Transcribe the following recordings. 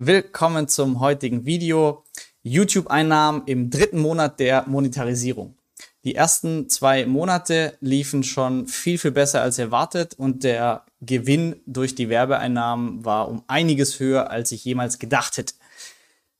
Willkommen zum heutigen Video. YouTube-Einnahmen im dritten Monat der Monetarisierung. Die ersten zwei Monate liefen schon viel, viel besser als erwartet und der Gewinn durch die Werbeeinnahmen war um einiges höher, als ich jemals gedacht hätte.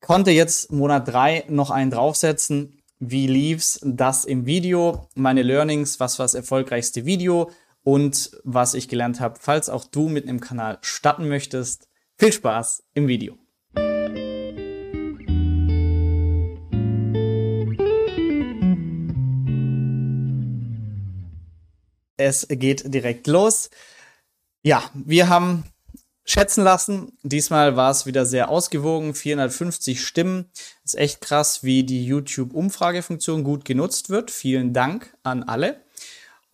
Konnte jetzt Monat drei noch einen draufsetzen. Wie lief's? Das im Video. Meine Learnings, was war das erfolgreichste Video und was ich gelernt habe. Falls auch du mit einem Kanal starten möchtest, viel Spaß im Video. Es geht direkt los. Ja, wir haben schätzen lassen. Diesmal war es wieder sehr ausgewogen, 450 Stimmen. Ist echt krass, wie die YouTube-Umfragefunktion gut genutzt wird. Vielen Dank an alle.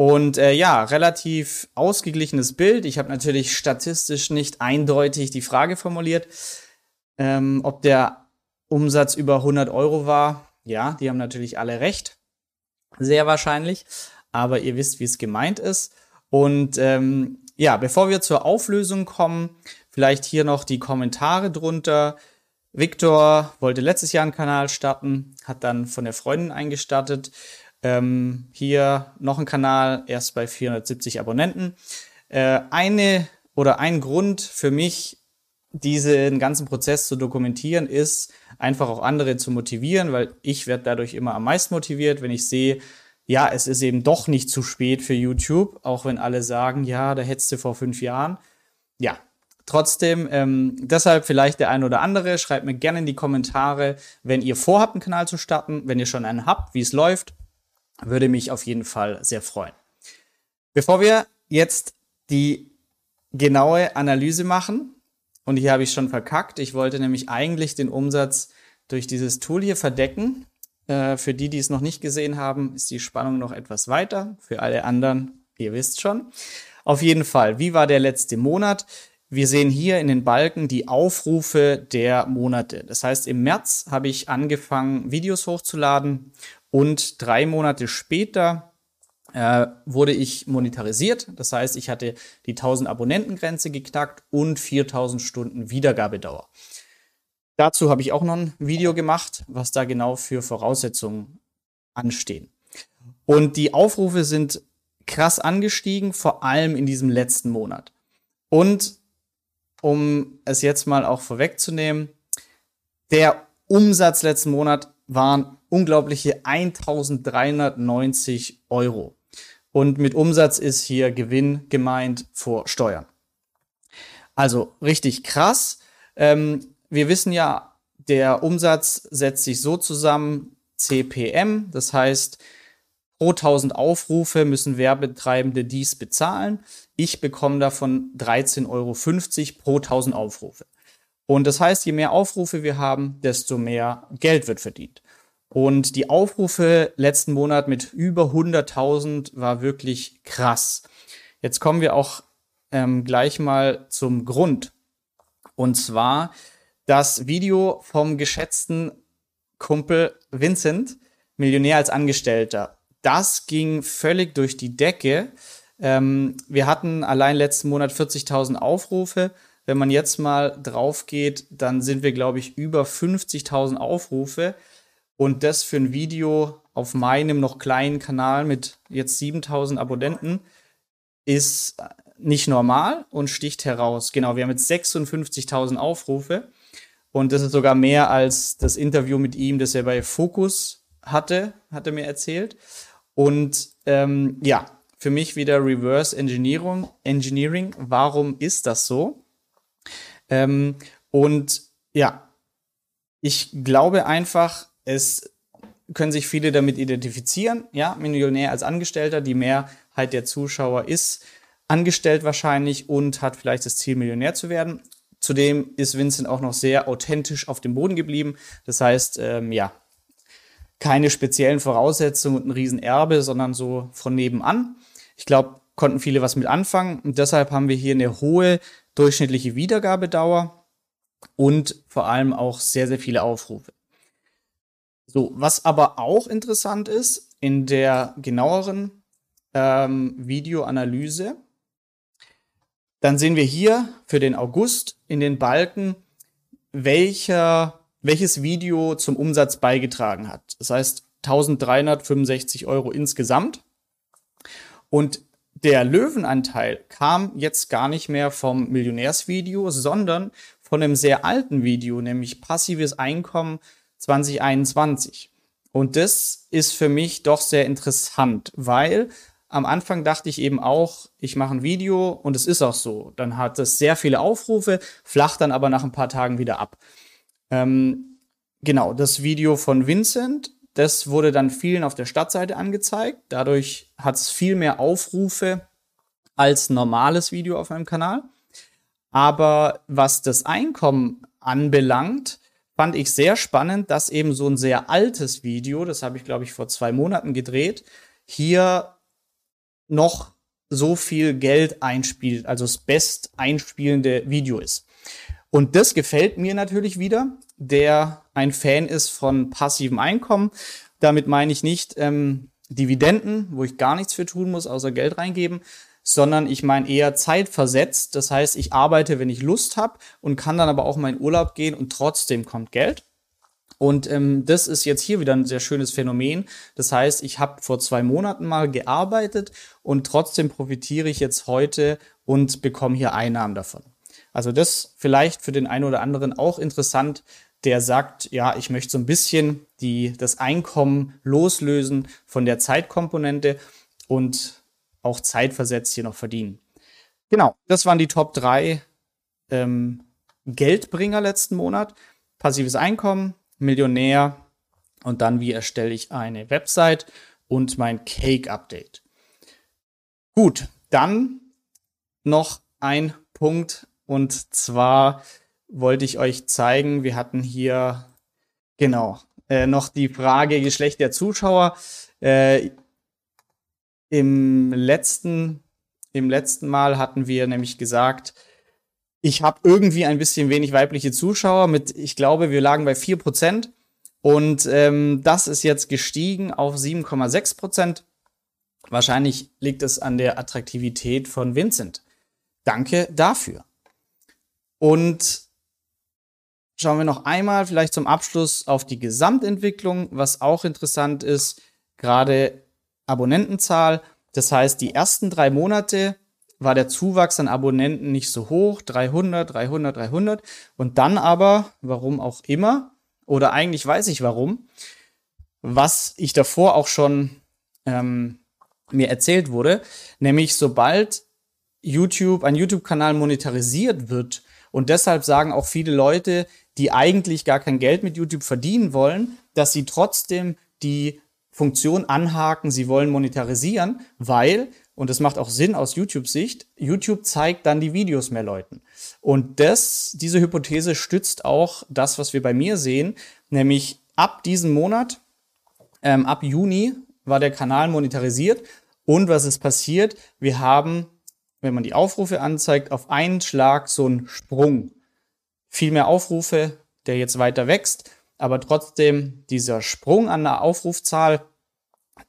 Und äh, ja, relativ ausgeglichenes Bild. Ich habe natürlich statistisch nicht eindeutig die Frage formuliert, ähm, ob der Umsatz über 100 Euro war. Ja, die haben natürlich alle recht. Sehr wahrscheinlich. Aber ihr wisst, wie es gemeint ist. Und ähm, ja, bevor wir zur Auflösung kommen, vielleicht hier noch die Kommentare drunter. Victor wollte letztes Jahr einen Kanal starten, hat dann von der Freundin eingestartet. Ähm, hier noch ein Kanal, erst bei 470 Abonnenten. Äh, eine oder ein Grund für mich, diesen ganzen Prozess zu dokumentieren, ist einfach auch andere zu motivieren, weil ich werde dadurch immer am meisten motiviert, wenn ich sehe, ja, es ist eben doch nicht zu spät für YouTube, auch wenn alle sagen, ja, da hättest du vor fünf Jahren. Ja, trotzdem, ähm, deshalb vielleicht der ein oder andere, schreibt mir gerne in die Kommentare, wenn ihr vorhabt, einen Kanal zu starten, wenn ihr schon einen habt, wie es läuft würde mich auf jeden Fall sehr freuen. Bevor wir jetzt die genaue Analyse machen, und hier habe ich schon verkackt, ich wollte nämlich eigentlich den Umsatz durch dieses Tool hier verdecken. Äh, für die, die es noch nicht gesehen haben, ist die Spannung noch etwas weiter. Für alle anderen, ihr wisst schon. Auf jeden Fall, wie war der letzte Monat? Wir sehen hier in den Balken die Aufrufe der Monate. Das heißt, im März habe ich angefangen, Videos hochzuladen und drei Monate später äh, wurde ich monetarisiert. Das heißt, ich hatte die 1000 Abonnentengrenze geknackt und 4000 Stunden Wiedergabedauer. Dazu habe ich auch noch ein Video gemacht, was da genau für Voraussetzungen anstehen. Und die Aufrufe sind krass angestiegen, vor allem in diesem letzten Monat. Und um es jetzt mal auch vorwegzunehmen, der Umsatz letzten Monat waren unglaubliche 1390 Euro. Und mit Umsatz ist hier Gewinn gemeint vor Steuern. Also richtig krass. Ähm, wir wissen ja, der Umsatz setzt sich so zusammen, CPM, das heißt, pro 1000 Aufrufe müssen Werbetreibende dies bezahlen. Ich bekomme davon 13,50 Euro pro 1000 Aufrufe. Und das heißt, je mehr Aufrufe wir haben, desto mehr Geld wird verdient. Und die Aufrufe letzten Monat mit über 100.000 war wirklich krass. Jetzt kommen wir auch ähm, gleich mal zum Grund. Und zwar das Video vom geschätzten Kumpel Vincent, Millionär als Angestellter. Das ging völlig durch die Decke. Ähm, wir hatten allein letzten Monat 40.000 Aufrufe. Wenn man jetzt mal drauf geht, dann sind wir, glaube ich, über 50.000 Aufrufe. Und das für ein Video auf meinem noch kleinen Kanal mit jetzt 7000 Abonnenten ist nicht normal und sticht heraus. Genau, wir haben jetzt 56.000 Aufrufe und das ist sogar mehr als das Interview mit ihm, das er bei Focus hatte, hat er mir erzählt. Und ähm, ja, für mich wieder Reverse Engineering. Engineering. Warum ist das so? Ähm, und ja, ich glaube einfach, es können sich viele damit identifizieren. Ja, Millionär als Angestellter, die Mehrheit der Zuschauer ist angestellt wahrscheinlich und hat vielleicht das Ziel, Millionär zu werden. Zudem ist Vincent auch noch sehr authentisch auf dem Boden geblieben. Das heißt, ähm, ja, keine speziellen Voraussetzungen und ein Riesenerbe, sondern so von nebenan. Ich glaube, konnten viele was mit anfangen und deshalb haben wir hier eine hohe durchschnittliche Wiedergabedauer und vor allem auch sehr, sehr viele Aufrufe. So, was aber auch interessant ist, in der genaueren ähm, welcher, welches Video zum Umsatz beigetragen hat. Das heißt 1365 Euro insgesamt. Und der Löwenanteil kam jetzt gar nicht mehr vom Millionärsvideo, sondern von einem sehr alten Video, nämlich passives Einkommen 2021. Und das ist für mich doch sehr interessant, weil am Anfang dachte ich eben auch, ich mache ein Video und es ist auch so. Dann hat es sehr viele Aufrufe, flacht dann aber nach ein paar Tagen wieder ab. Ähm, genau, das Video von Vincent, das wurde dann vielen auf der Stadtseite angezeigt. Dadurch hat es viel mehr Aufrufe als normales Video auf meinem Kanal. Aber was das Einkommen anbelangt, fand ich sehr spannend, dass eben so ein sehr altes Video, das habe ich glaube ich vor zwei Monaten gedreht, hier noch so viel Geld einspielt, also das best einspielende Video ist. Und das gefällt mir natürlich wieder, der ein Fan ist von passivem Einkommen. Damit meine ich nicht ähm, Dividenden, wo ich gar nichts für tun muss, außer Geld reingeben, sondern ich meine eher zeitversetzt. Das heißt, ich arbeite, wenn ich Lust habe und kann dann aber auch mal in Urlaub gehen und trotzdem kommt Geld. Und ähm, das ist jetzt hier wieder ein sehr schönes Phänomen. Das heißt, ich habe vor zwei Monaten mal gearbeitet und trotzdem profitiere ich jetzt heute und bekomme hier Einnahmen davon. Also das vielleicht für den einen oder anderen auch interessant, der sagt, ja, ich möchte so ein bisschen die, das Einkommen loslösen von der Zeitkomponente und auch zeitversetzt hier noch verdienen. Genau, das waren die Top 3 ähm, Geldbringer letzten Monat. Passives Einkommen, Millionär und dann, wie erstelle ich eine Website und mein Cake-Update. Gut, dann noch ein Punkt und zwar wollte ich euch zeigen, wir hatten hier genau äh, noch die Frage Geschlecht der Zuschauer. Äh, Im letzten im letzten Mal hatten wir nämlich gesagt, ich habe irgendwie ein bisschen wenig weibliche Zuschauer mit, ich glaube, wir lagen bei 4%. Und ähm, das ist jetzt gestiegen auf 7,6%. Wahrscheinlich liegt es an der Attraktivität von Vincent. Danke dafür. Und schauen wir noch einmal vielleicht zum Abschluss auf die Gesamtentwicklung, was auch interessant ist, gerade Abonnentenzahl. Das heißt, die ersten drei Monate war der Zuwachs an Abonnenten nicht so hoch, 300, 300, 300. Und dann aber, warum auch immer, oder eigentlich weiß ich warum, was ich davor auch schon ähm, mir erzählt wurde, nämlich sobald YouTube, ein YouTube-Kanal monetarisiert wird und deshalb sagen auch viele Leute, die eigentlich gar kein Geld mit YouTube verdienen wollen, dass sie trotzdem die Funktion anhaken, sie wollen monetarisieren, weil und das macht auch Sinn aus YouTube-Sicht, YouTube zeigt dann die Videos mehr Leuten. Und das, diese Hypothese stützt auch das, was wir bei mir sehen, nämlich ab diesem Monat, ähm, ab Juni war der Kanal monetarisiert. Und was ist passiert? Wir haben, wenn man die Aufrufe anzeigt, auf einen Schlag so einen Sprung. Viel mehr Aufrufe, der jetzt weiter wächst, aber trotzdem dieser Sprung an der Aufrufzahl,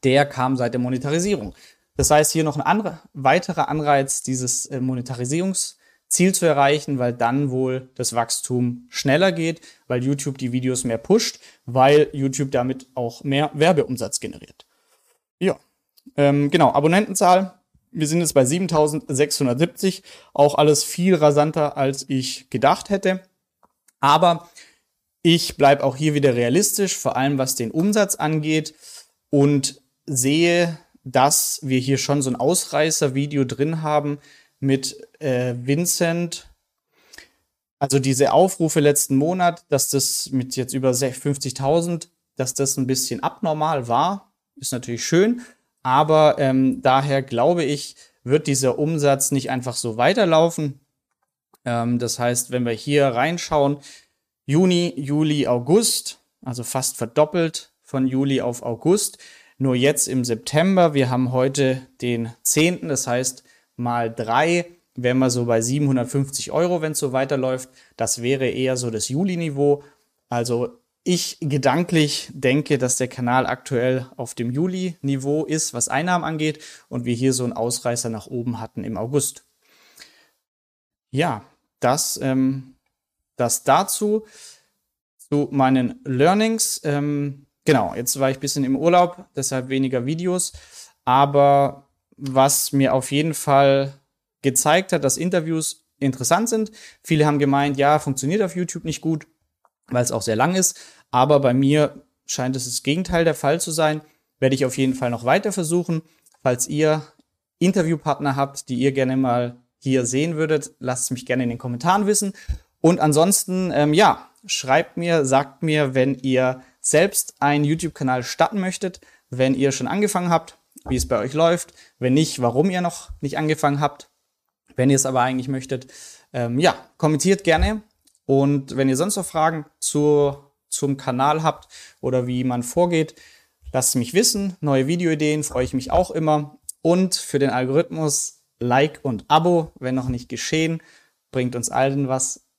der kam seit der Monetarisierung. Das heißt, hier noch ein andere, weiterer Anreiz, dieses äh, Monetarisierungsziel zu erreichen, weil dann wohl das Wachstum schneller geht, weil YouTube die Videos mehr pusht, weil YouTube damit auch mehr Werbeumsatz generiert. Ja, ähm, genau, Abonnentenzahl. Wir sind jetzt bei 7670, auch alles viel rasanter, als ich gedacht hätte. Aber ich bleibe auch hier wieder realistisch, vor allem was den Umsatz angeht und sehe dass wir hier schon so ein Ausreißer-Video drin haben mit äh, Vincent. Also diese Aufrufe letzten Monat, dass das mit jetzt über 50.000, dass das ein bisschen abnormal war, ist natürlich schön. Aber ähm, daher glaube ich, wird dieser Umsatz nicht einfach so weiterlaufen. Ähm, das heißt, wenn wir hier reinschauen, Juni, Juli, August, also fast verdoppelt von Juli auf August, nur jetzt im September, wir haben heute den 10., das heißt mal drei, wären wir so bei 750 Euro, wenn es so weiterläuft. Das wäre eher so das Juli-Niveau. Also ich gedanklich denke, dass der Kanal aktuell auf dem Juli-Niveau ist, was Einnahmen angeht, und wir hier so einen Ausreißer nach oben hatten im August. Ja, das, ähm, das dazu. Zu meinen Learnings. Ähm, genau, jetzt war ich ein bisschen im Urlaub, deshalb weniger Videos. Aber was mir auf jeden Fall gezeigt hat, dass Interviews interessant sind. Viele haben gemeint, ja, funktioniert auf YouTube nicht gut, weil es auch sehr lang ist. Aber bei mir scheint es das Gegenteil der Fall zu sein. Werde ich auf jeden Fall noch weiter versuchen. Falls ihr Interviewpartner habt, die ihr gerne mal hier sehen würdet, lasst es mich gerne in den Kommentaren wissen. Und ansonsten, ähm, ja, schreibt mir, sagt mir, wenn ihr selbst einen YouTube-Kanal starten möchtet, wenn ihr schon angefangen habt, wie es bei euch läuft, wenn nicht, warum ihr noch nicht angefangen habt. Wenn ihr es aber eigentlich möchtet, ähm, ja, kommentiert gerne. Und wenn ihr sonst noch Fragen zu, zum Kanal habt oder wie man vorgeht, lasst mich wissen. Neue Videoideen freue ich mich auch immer. Und für den Algorithmus Like und Abo, wenn noch nicht geschehen, bringt uns allen was.